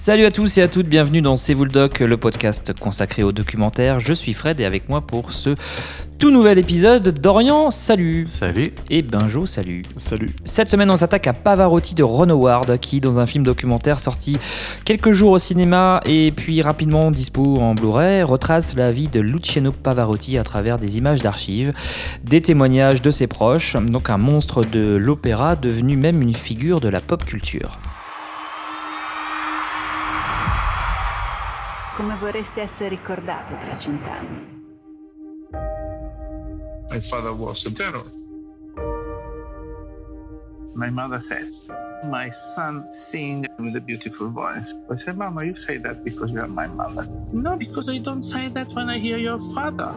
Salut à tous et à toutes, bienvenue dans C'est vous le doc, le podcast consacré au documentaire. Je suis Fred et avec moi pour ce tout nouvel épisode, Dorian, salut Salut Et Benjo, salut Salut Cette semaine, on s'attaque à Pavarotti de Ron Howard, qui, dans un film documentaire sorti quelques jours au cinéma et puis rapidement dispo en Blu-ray, retrace la vie de Luciano Pavarotti à travers des images d'archives, des témoignages de ses proches, donc un monstre de l'opéra devenu même une figure de la pop culture. Come vorreste essere ricordato tra cent'anni? My father was a terror. My mother says, My son sing with a beautiful voice. I said, Mama, you say that because you are my mother. No, because I don't say that when I hear your father.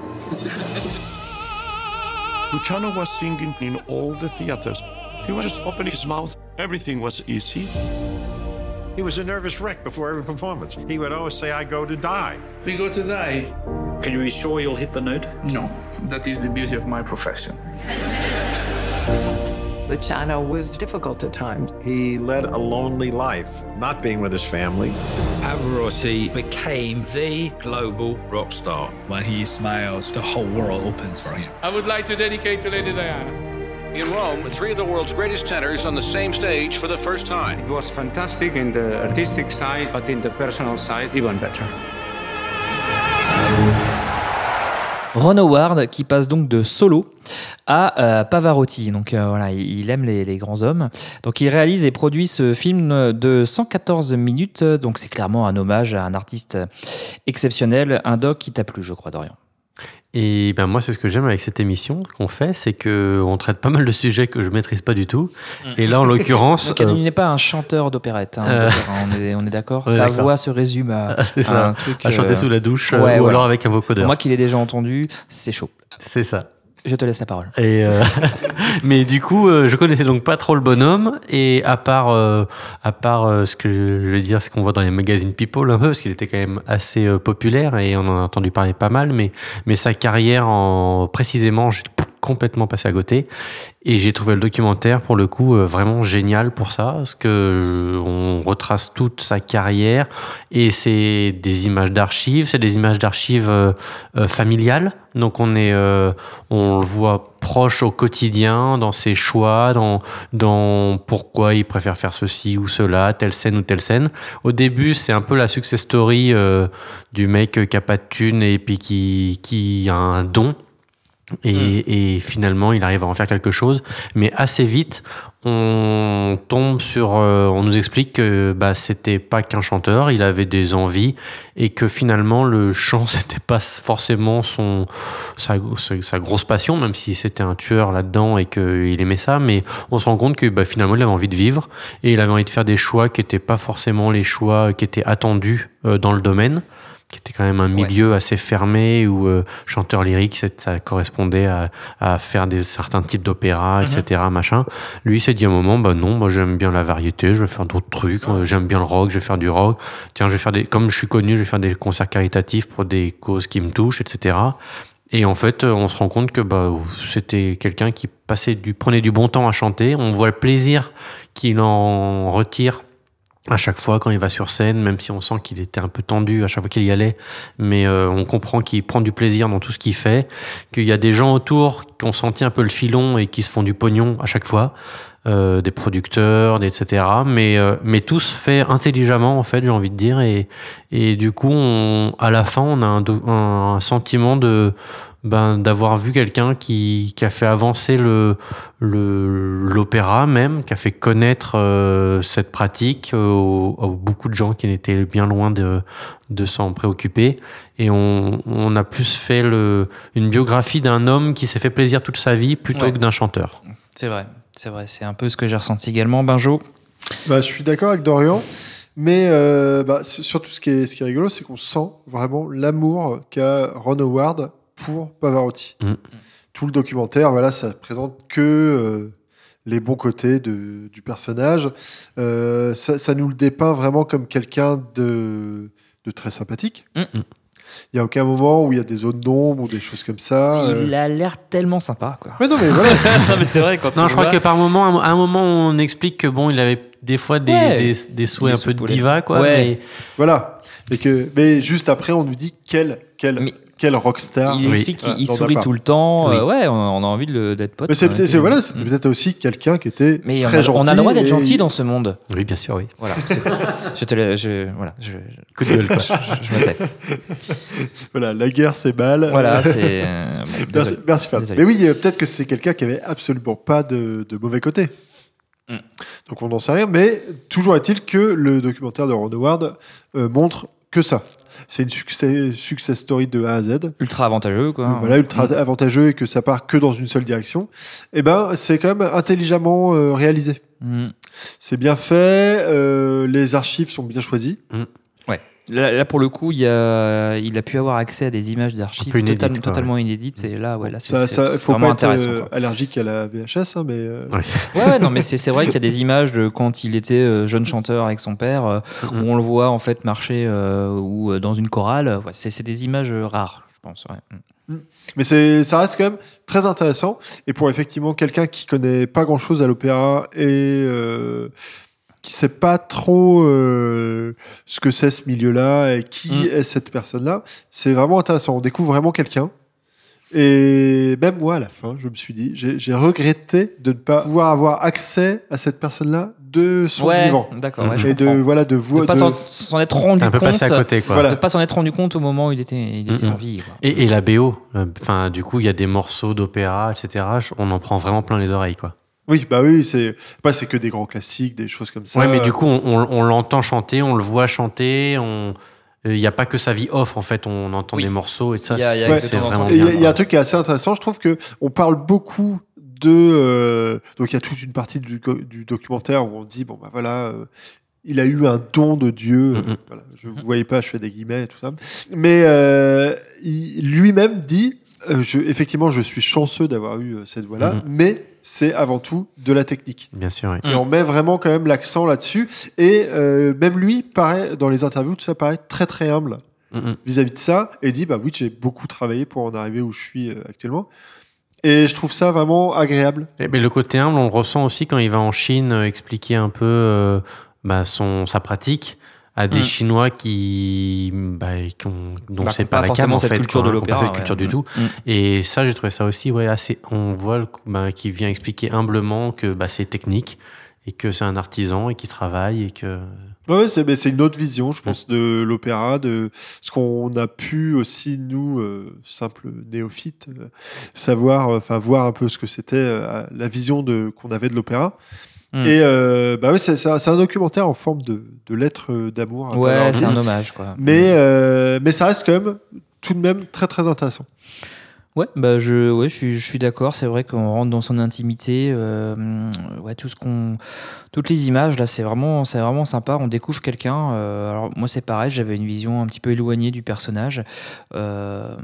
Luciano was singing in all the theaters. He was just opening his mouth. Everything was easy. He was a nervous wreck before every performance. He would always say, I go to die. We go to die. Can you be sure you'll hit the note? No, that is the beauty of my profession. Luciano was difficult at times. He led a lonely life, not being with his family. Pavarotti became the global rock star. When he smiles, the whole world opens for him. I would like to dedicate to Lady Diana. In Rome, three of the world's greatest tenors on the same stage for the first time. It was fantastic in the artistic side, but in the personal side, even better. Ron Howard qui passe donc de solo à euh, Pavarotti. Donc euh, voilà, il, aime les, les, grands hommes. Donc il réalise et produit ce film de 114 minutes. Donc c'est clairement un hommage à un artiste exceptionnel. Un doc qui t'a plu, je crois, Dorian. Et ben moi, c'est ce que j'aime avec cette émission qu'on fait, c'est que on traite pas mal de sujets que je maîtrise pas du tout. Et là, en l'occurrence, Donc, euh... n'est pas un chanteur d'opérette. Hein, euh... on est, on est d'accord. Ta voix se résume à, ça, à un truc à chanter sous la douche ouais, ou ouais. alors avec un vocodeur. Moi qui l'ai déjà entendu, c'est chaud. C'est ça. Je te laisse la parole. Euh, mais du coup, euh, je connaissais donc pas trop le bonhomme et à part euh, à part ce que je vais dire, ce qu'on voit dans les magazines People un peu, parce qu'il était quand même assez populaire et on en a entendu parler pas mal, mais mais sa carrière en précisément, complètement passé à côté. Et j'ai trouvé le documentaire pour le coup vraiment génial pour ça parce que on retrace toute sa carrière et c'est des images d'archives c'est des images d'archives euh, euh, familiales. Donc on est euh, on le voit proche au quotidien dans ses choix dans dans pourquoi il préfère faire ceci ou cela telle scène ou telle scène. Au début c'est un peu la success story du mec qui a pas de thune et puis qui qui a un don et, mmh. et, finalement, il arrive à en faire quelque chose. Mais assez vite, on tombe sur. Euh, on nous explique que bah, c'était pas qu'un chanteur, il avait des envies et que finalement, le chant, c'était pas forcément son, sa, sa, grosse passion, même si c'était un tueur là-dedans et qu'il aimait ça. Mais on se rend compte que bah, finalement, il avait envie de vivre et il avait envie de faire des choix qui n'étaient pas forcément les choix qui étaient attendus euh, dans le domaine qui était quand même un milieu ouais. assez fermé où euh, chanteur lyrique ça correspondait à, à faire des certains types d'opéra etc mm -hmm. machin lui s'est dit à un moment bah non moi j'aime bien la variété je vais faire d'autres trucs euh, j'aime bien le rock je vais faire du rock tiens je vais faire des comme je suis connu je vais faire des concerts caritatifs pour des causes qui me touchent etc et en fait, on se rend compte que bah, c'était quelqu'un qui passait du, prenait du bon temps à chanter. On voit le plaisir qu'il en retire à chaque fois quand il va sur scène, même si on sent qu'il était un peu tendu à chaque fois qu'il y allait, mais euh, on comprend qu'il prend du plaisir dans tout ce qu'il fait, qu'il y a des gens autour qui ont senti un peu le filon et qui se font du pognon à chaque fois, euh, des producteurs, etc. Mais euh, mais tout se fait intelligemment en fait, j'ai envie de dire, et et du coup, on, à la fin, on a un, un sentiment de ben, d'avoir vu quelqu'un qui, qui a fait avancer le l'opéra même, qui a fait connaître euh, cette pratique aux, aux, beaucoup de gens qui étaient bien loin de, de s'en préoccuper. Et on, on, a plus fait le, une biographie d'un homme qui s'est fait plaisir toute sa vie plutôt Ouais. que d'un chanteur. C'est vrai, c'est vrai, c'est un peu ce que j'ai ressenti également. Benjo, Bah, je suis d'accord avec Dorian. Mais euh, bah, surtout, ce qui est, ce qui est rigolo, c'est qu'on sent vraiment l'amour qu'a Ron Howard pour Pavarotti. Mm. Tout le documentaire, voilà, ça présente que euh, les bons côtés de- du personnage. Euh, ça, ça nous le dépeint vraiment comme quelqu'un de, de très sympathique. Mm. Il n'y a aucun moment où il y a des zones d'ombre ou des choses comme ça. euh. il a l'air tellement sympa, quoi. Mais non, mais voilà. non, mais c'est vrai, quand Non, on je crois que par moment, à un moment, on explique que bon, il avait des fois des, Ouais. des, des souhaits Des un peu de soupoulets. diva, quoi. Ouais. mais- Voilà. Et que, mais juste après, on nous dit quel, quel, quel rockstar. Il explique qu'il il Dans sourit tout le temps. Oui. euh, ouais, on, on a envie d'être pote. Mais c'est quoi, peut-être- et c'est- voilà, peut-être aussi quelqu'un qui était Mais on très a, gentil. on a le droit d'être et- gentil dans ce monde. Oui, bien sûr, oui. Voilà. je te le- je, voilà. Je, Coup de gueule, quoi. je, je. Voilà, la guerre c'est mal. Voilà, c'est. euh, bon, merci, merci Fab. Mais oui, euh, peut-être que c'est quelqu'un qui avait absolument pas de, de mauvais côté. Mm. Donc on n'en sait rien, mais toujours est-il que le documentaire de Ron Howard euh, montre que ça. C'est une succès, success story de A à Z. Ultra avantageux, quoi. Voilà, ultra avantageux et que ça part que dans une seule direction. Et ben, c'est quand même intelligemment euh, réalisé. Mm. C'est bien fait, euh, les archives sont bien choisies. Ouais. Là, là, pour le coup, il, y a, il a pu avoir accès à des images d'archives total- totalement inédites. Et là, ouais, là, c'est Ça, ça, c'est faut vraiment pas être intéressant. euh, allergique à la VHS, hein, mais euh, Ouais, ouais, non, mais c'est c'est vrai qu'il y a des images de quand il était euh, jeune chanteur avec son père, euh, où on le voit en fait marcher euh, ou dans une chorale. Ouais, c'est c'est des images rares, je pense. ouais. Mm. Mais c'est, ça reste quand même très intéressant. Et pour effectivement quelqu'un qui connaît pas grand chose à l'opéra et euh, qui sait pas trop euh, ce que c'est ce milieu-là et qui Mm. est cette personne-là, c'est vraiment intéressant. On découvre vraiment quelqu'un. Et même moi, à la fin, je me suis dit, j'ai, regretté de ne pas pouvoir avoir accès à cette personne-là de son Ouais, vivant. d'accord, ouais, je et de comprends. voilà de vous De pas s'en- s'en être rendu un peu compte. passé à côté, quoi. Voilà. De pas s'en être rendu compte au moment où il était, il était en vie. quoi. Et, et la BO, euh, enfin, du coup, il y a des morceaux d'opéra, etc. On en prend vraiment plein les oreilles, quoi. Oui, bah oui, c'est pas c'est que des grands classiques, des choses comme ça. ouais, mais du coup, on, on- on l'entend chanter, on le voit chanter, on. Il n'y a pas que sa vie off, en fait, on entend Oui. des morceaux et ça, c'est vraiment il y, a- il y a un truc qui est assez intéressant, je trouve que on parle beaucoup de euh, donc il y a toute une partie du, documentaire où on dit bon bah voilà euh, il a eu un don de Dieu, voilà, je vous voyez pas, je fais des guillemets et tout ça, mais euh, lui-même dit euh, je, effectivement je suis chanceux d'avoir eu euh, cette voix-là, mais c'est avant tout de la technique. Bien sûr, oui. Et on met vraiment quand même l'accent là-dessus. Et euh, même lui, paraît, dans les interviews, tout ça paraît très très humble Mhm. vis-à-vis de ça. Et dit, bah oui, j'ai beaucoup travaillé pour en arriver où je suis euh, actuellement. Et je trouve ça vraiment agréable. Eh, Mais le côté humble, on le ressent aussi quand il va en Chine euh, expliquer un peu euh, bah, son, sa pratique à des Mm. Chinois qui, bah, qui ont, dont Bah, c'est qui pas, pas la forcément cam en cette fait, culture quoi, de hein, qui pas l'opéra, cette culture ouais. du tout. Mm. Et ça, j'ai trouvé ça aussi, ouais, assez. On voit le bah, qu'il vient expliquer humblement que bah, c'est technique et que c'est un artisan et qui travaille et que. Ouais, c'est mais c'est une autre vision, je pense, de l'opéra, de ce qu'on a pu aussi nous, euh, simples néophytes, euh, savoir, enfin voir un peu ce que c'était euh, la vision de qu'on avait de l'opéra. Mm. Et euh, bah ouais, c'est un, documentaire en forme de, de lettre d'amour. Ouais, c'est un hommage, quoi. Mais euh, mais ça reste quand même tout de même très très intéressant. Ouais, bah je, ouais, je suis, je suis d'accord. C'est vrai qu'on rentre dans son intimité. euh, ouais, tout ce qu'on, toutes les images là, c'est vraiment, c'est vraiment sympa. On découvre quelqu'un. euh, alors moi, c'est pareil. J'avais une vision un petit peu éloignée du personnage. Euh,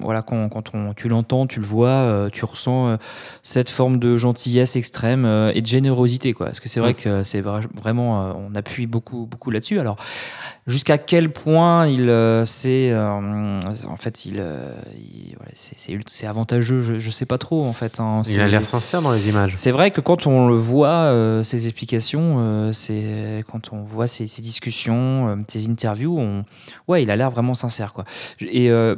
voilà, quand, quand on, tu l'entends, tu le vois, tu ressens cette forme de gentillesse extrême et de générosité, quoi. Parce que c'est vrai Mm. que c'est vra- vraiment, on appuie beaucoup, beaucoup là-dessus. Alors jusqu'à quel point il c'est en fait il, il- voilà, c'est- c'est avantageux je, je sais pas trop en fait hein. Il a l'air sincère dans les images. c'est vrai que quand on le voit euh, ses explications euh, c'est quand on voit ses, ses discussions euh, ses interviews on ouais il a l'air vraiment sincère quoi et euh,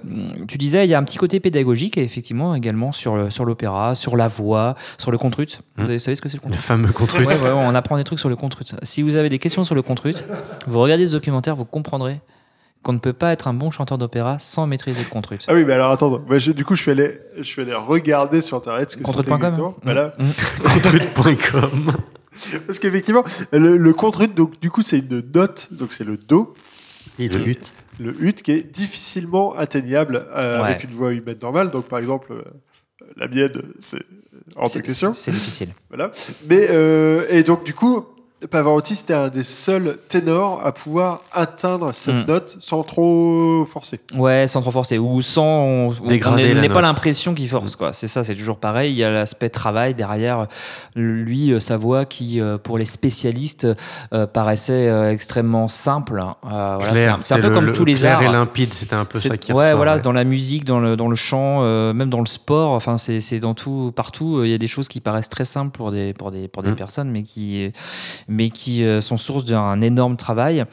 tu disais il y a un petit côté pédagogique effectivement également sur le- sur l'opéra sur la voix sur le contrut vous Mm. avez- savez ce que c'est le Le contrut fameux contrut. Ouais, ouais, on apprend des trucs sur le contrut. Si vous avez des questions sur le contrut, vous regardez ce documentaire, vous comprendrez qu'on ne peut pas être un bon chanteur d'opéra sans maîtriser le contrut. Ah oui, mais alors attends, je- du coup je suis allé, je suis allé regarder sur internet ce que c'était Contrut.com exactement. Voilà. Mm. Contrut.com. Parce qu'effectivement, le, le contrut, donc du coup c'est une note, donc c'est le do, Et le but. le ut qui est difficilement atteignable euh, Ouais. avec une voix humaine normale. Donc par exemple, euh, la mienne, c'est hors de C'est- question. C'est difficile. Voilà. Mais euh, et donc du coup, Pavarotti c'était un des seuls ténors à pouvoir atteindre cette Mm. note sans trop forcer. Ouais, sans trop forcer. Ou sans. On on n'est pas l'impression qu'il force, quoi. C'est ça, c'est toujours pareil. Il y a l'aspect travail derrière. Lui, euh, sa voix qui, euh, pour les spécialistes, euh, paraissait euh, extrêmement simple. Euh, voilà, c'est Clair, un- c'est un, c'est peu le- comme le tous les clair arts. et limpide, c'était un peu ça qui ouais, voilà, ouais. dans la musique, dans le, dans le chant, euh, même dans le sport, enfin, c'est c'est dans tout, partout, euh, il y a des choses qui paraissent très simples pour des, pour des, pour des Mm. personnes, mais qui, mais qui euh, sont source d'un énorme travail.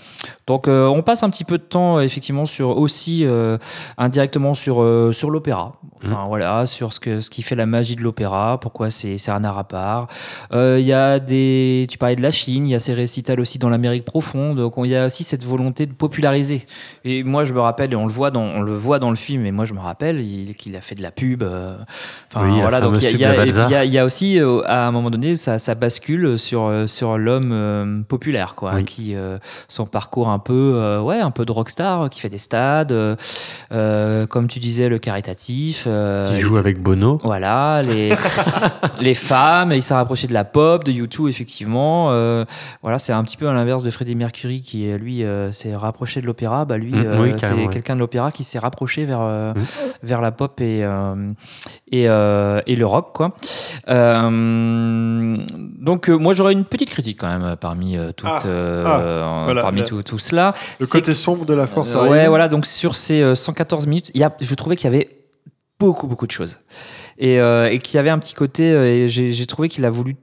Donc euh, on passe un petit peu de temps effectivement sur aussi euh, indirectement sur sur l'opéra. Enfin voilà, sur ce que ce qui fait la magie de l'opéra, pourquoi c'est c'est un art à part. Il y a des tu parlais de la Chine, il y a ces récitals aussi dans l'Amérique profonde. Donc on- il y a aussi cette volonté de populariser. Et moi je me rappelle et on le voit dans on le voit dans le film et moi je me rappelle il- qu'il a fait de la pub. Enfin Oui, voilà, donc il y y, y y a aussi à un moment donné ça, ça bascule sur sur l'homme euh, populaire quoi, Oui. qui euh, son parcours un peu euh, ouais un peu de rockstar, qui fait des stades, comme tu disais le caritatif. Qui joue avec Bono. voilà, les, les femmes, il s'est rapproché de la pop, de YouTube, effectivement. Voilà, c'est un petit peu à l'inverse de Freddie Mercury qui, lui, s'est rapproché de l'opéra. Bah, lui, Mm, oui, c'est ouais. quelqu'un de l'opéra qui s'est rapproché vers, Mm. vers la pop et, et, et le rock, quoi. Donc, moi, j'aurais une petite critique quand même parmi euh, toutes, Ah, euh, ah, euh, voilà, parmi tout, tout cela. Le côté sombre de la force euh, ouais, voilà. Donc sur ces euh, 114 minutes, y a, je trouvais qu'il y avait beaucoup, beaucoup de choses. Et, euh, et qu'il y avait un petit côté. euh, et j'ai trouvé qu'il a voulu.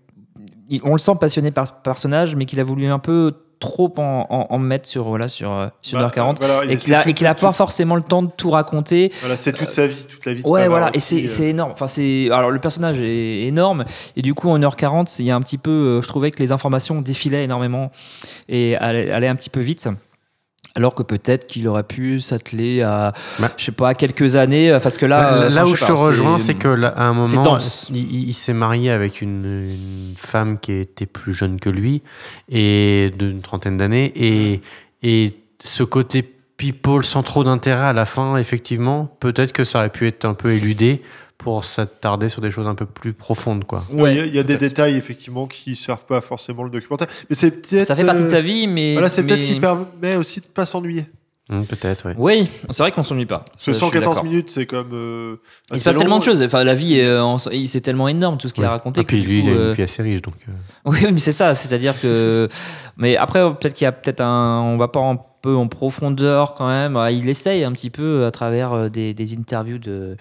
Il- on le sent passionné par ce personnage, mais qu'il a voulu un peu trop en, en- en mettre sur voilà sur euh, sur Bah, 1h40 voilà, et qu'il a, qu'il a pas tout- forcément le temps de tout raconter Voilà, c'est toute sa vie, toute la vie. de Ouais, voilà, et c'est euh. c'est énorme. Enfin, c'est alors le personnage est énorme et du coup en 1h40, il y a un petit peu, euh, je trouvais que les informations défilaient énormément et allaient, allaient un petit peu vite. Alors que peut-être qu'il aurait pu s'atteler à, je sais pas, à quelques années, euh, parce que là, Bah, euh, là enfin, où je te rejoins, c'est que là, à un moment, il, il- il s'est marié avec une, une femme qui était plus jeune que lui et d'une trentaine d'années et, et ce côté people sans trop d'intérêt à la fin, effectivement, peut-être que ça aurait pu être un peu éludé pour s'attarder sur des choses un peu plus profondes, quoi. Ouais, il y a- il y a, des détails effectivement qui servent pas forcément le documentaire, mais c'est peut-être. Ça fait partie de euh, sa vie, mais- voilà, c'est peut-être ce qui permet aussi de pas s'ennuyer. Hum, peut-être, oui. Oui, c'est vrai qu'on s'ennuie pas. Suis 114 d'accord. minutes, c'est comme. euh, Il se passe long. tellement de choses. Enfin, la vie, est, euh, en- c'est tellement énorme tout ce qu'il a raconté. Et puis que du lui, il coup, a une euh, vie assez riche, donc. euh, Oui, mais c'est ça, c'est-à-dire que. Mais après, peut-être qu'il y a peut-être un. On va pas un peu en profondeur quand même. Ah, Il essaye un petit peu à travers euh, des, des interviews de,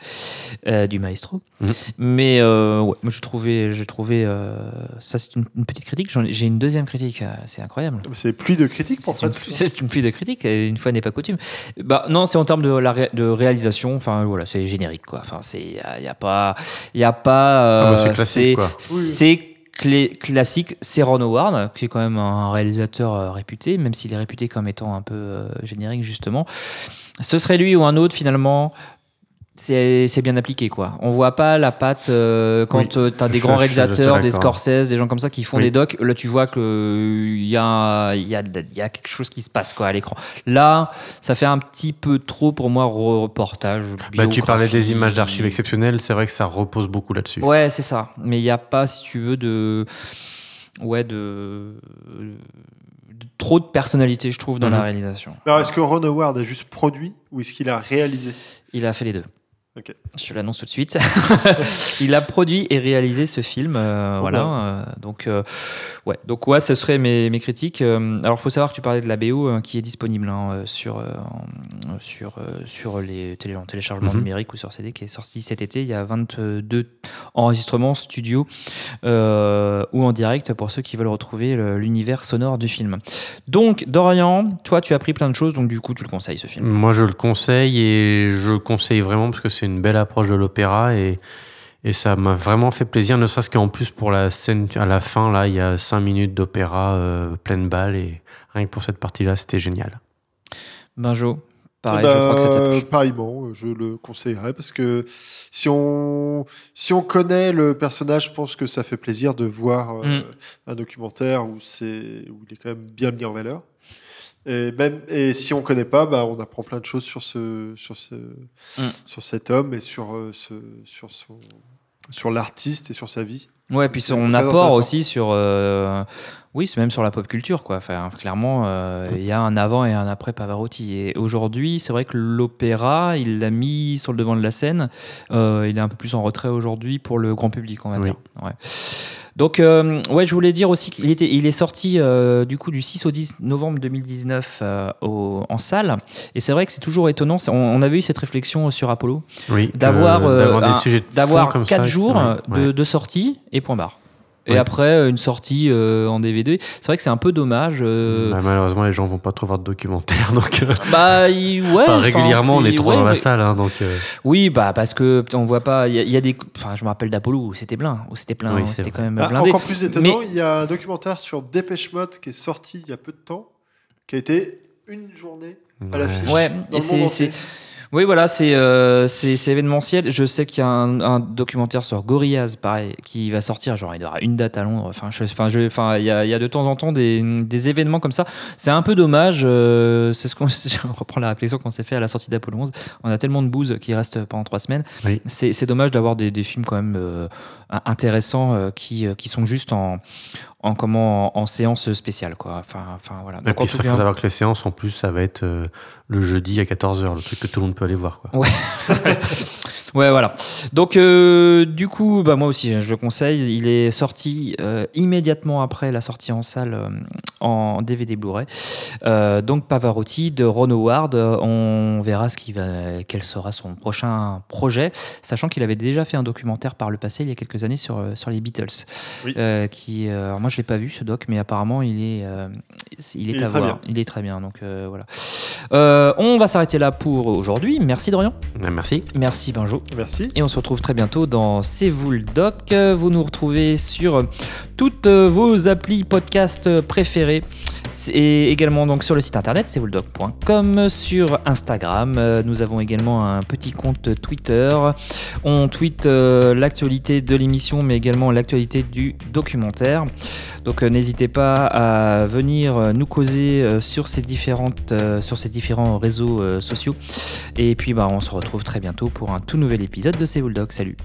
euh, du maestro. Mhm. Mais euh, ouais, moi je trouvais. Je trouvais euh, ça, c'est une, une petite critique. J'ai une deuxième critique. C'est incroyable. C'est pluie de critiques pour Fred. c'est une pluie de critiques, une fois n'est pas coutume. Bah, non, c'est en termes de, la ré- de réalisation, enfin voilà, c'est générique quoi. Enfin, c'est il y, a pas il y a pas Ah bah, c'est classique, c'est clé- classique, c'est Ron Howard qui est quand même un réalisateur euh, réputé, même s'il est réputé comme étant un peu euh, générique justement. Ce serait lui ou un autre finalement. C'est c'est bien appliqué quoi. On voit pas la patte euh, quand Oui, tu as des grands réalisateurs, des. Scorsese, des gens comme ça qui font Oui. des docs. Là tu vois que il y a il y a il y a quelque chose qui se passe quoi à l'écran. Là, ça fait un petit peu trop pour moi reportage. Bah, tu parlais des images d'archives exceptionnelles, c'est vrai que ça repose beaucoup là-dessus. Ouais, c'est ça. Mais il n'y a pas, si tu veux, de. Ouais, de. de trop de personnalité, je trouve, dans la Mhm. réalisation. Alors, est-ce que Ron Howard a juste produit ou est-ce qu'il a réalisé? Il a fait les deux. Ok. Je te l'annonce tout de suite. il a produit et réalisé ce film. euh, voilà. euh, donc, euh, ouais. Donc, ouais, ce seraient mes, mes critiques. Euh, alors, il faut savoir que tu parlais de la BO euh, qui est disponible hein, sur, euh, sur, euh, sur les télé, en téléchargement Mhm. numérique ou sur CD qui est sorti cet été. Il y a 22 enregistrements studio euh, ou en direct pour ceux qui veulent retrouver l'univers sonore du film. Donc, Dorian, toi, tu as appris plein de choses. Donc, du coup, tu le conseilles ce film. Moi, je le conseille et je le conseille vraiment parce que c'est une belle approche de l'opéra et, et ça m'a vraiment fait plaisir, ne serait-ce qu'en plus pour la scène à la fin, là, il y a cinq minutes d'opéra euh, pleine balle et rien que pour cette partie-là, c'était génial. Benjo, pareil, Eh je ben, crois que ça t'a plu. Pareillement, je le conseillerais parce que si on, si on connaît le personnage, je pense que ça fait plaisir de voir euh, Mm. un documentaire où, c'est, où il est quand même bien mis en valeur. Et, même, et si on connaît pas, bah, on apprend plein de choses sur, ce, sur, ce, Mm. sur cet homme et sur, euh, ce, sur, son, sur l'artiste et sur sa vie. Ouais, puis son apport aussi sur. euh, oui, c'est même sur la pop culture, quoi. Enfin, clairement, euh, il y a un avant et un après Pavarotti. Et aujourd'hui, c'est vrai que l'opéra, il l'a mis sur le devant de la scène. Il est un peu plus en retrait aujourd'hui pour le grand public, on va Oui. dire. Ouais. Donc, euh, ouais, je voulais dire aussi qu'il était, il est sorti euh, du coup du 6 au 10 novembre 2019 euh, au- en salle. Et c'est vrai que c'est toujours étonnant. On, on avait eu cette réflexion sur Oui, Apollo que- d'avoir euh, d'avoir quatre jours ouais, de, de sortie et point barre. Et Ouais. après, euh, une sortie euh, en DVD. C'est vrai que c'est un peu dommage. euh, Bah, malheureusement, les gens vont pas trop voir de documentaires, donc. euh, Bah, ouais. enfin, régulièrement, on est trop ouais, dans la salle, hein, donc. euh, Oui, bah parce que on voit pas. Il y, a- il y a des. Enfin, je me rappelle d'Apollo où c'était plein. Où c'était plein. Oui, où c'est c'était vrai. quand même Ah, blindé. encore plus étonnant, Mais- il y a un documentaire sur Dépêche Mode qui est sorti il y a peu de temps, qui a été une journée à l'affiche. Ouais, dans et le monde c'est. Oui, voilà, c'est euh, événementiel. Je sais qu'il y a un, un documentaire sur Gorillaz, pareil, qui va sortir. Genre, il y aura une date à Londres. Enfin, je, enfin, je, enfin, il y a, il y a de temps en temps des, des événements comme ça. C'est un peu dommage. euh, c'est ce qu'on, je reprends la réflexion qu'on s'est fait à la sortie d'Apollo 11. On a tellement de bouse qui reste pendant trois semaines. Oui. C'est c'est dommage d'avoir des, des films quand même euh, intéressants euh, qui, euh, qui sont juste en, en comment en, en séance spéciale, quoi. Enfin, enfin voilà. Donc, il faut savoir que les séances, en plus, ça va être euh, le jeudi à 14h, le truc que tout le monde peut aller voir. Quoi. Ouais. ouais, voilà. Donc, euh, du coup, bah, moi aussi, je le conseille. Il est sorti euh, immédiatement après la sortie en salle euh, en DVD Blu-ray. Euh, donc, Pavarotti de Ron Howard. On verra ce qui va, quel sera son prochain projet, sachant qu'il avait déjà fait un documentaire par le passé, il y a quelques années, sur, sur les Beatles. Oui. Euh, qui, euh, alors moi, je l'ai pas vu ce doc, mais apparemment, il est, euh, il est Il à voir. bien. Il est très bien. Donc, euh, voilà. Euh, on va s'arrêter là pour aujourd'hui. Merci Dorian. Ah, Merci. Merci Benjo. Merci. Et on se retrouve très bientôt dans C'est vous le doc. Vous nous retrouvez sur toutes vos applis podcast préférées et également donc sur le site internet c'est sur Instagram. Euh, Nous avons également un petit compte Twitter. On tweet euh, l'actualité de l'émission mais également l'actualité du documentaire. Donc euh, n'hésitez pas à venir nous causer sur ces différents réseaux sociaux. Et puis bah on se retrouve très bientôt pour un tout nouvel épisode de C'est. Salut.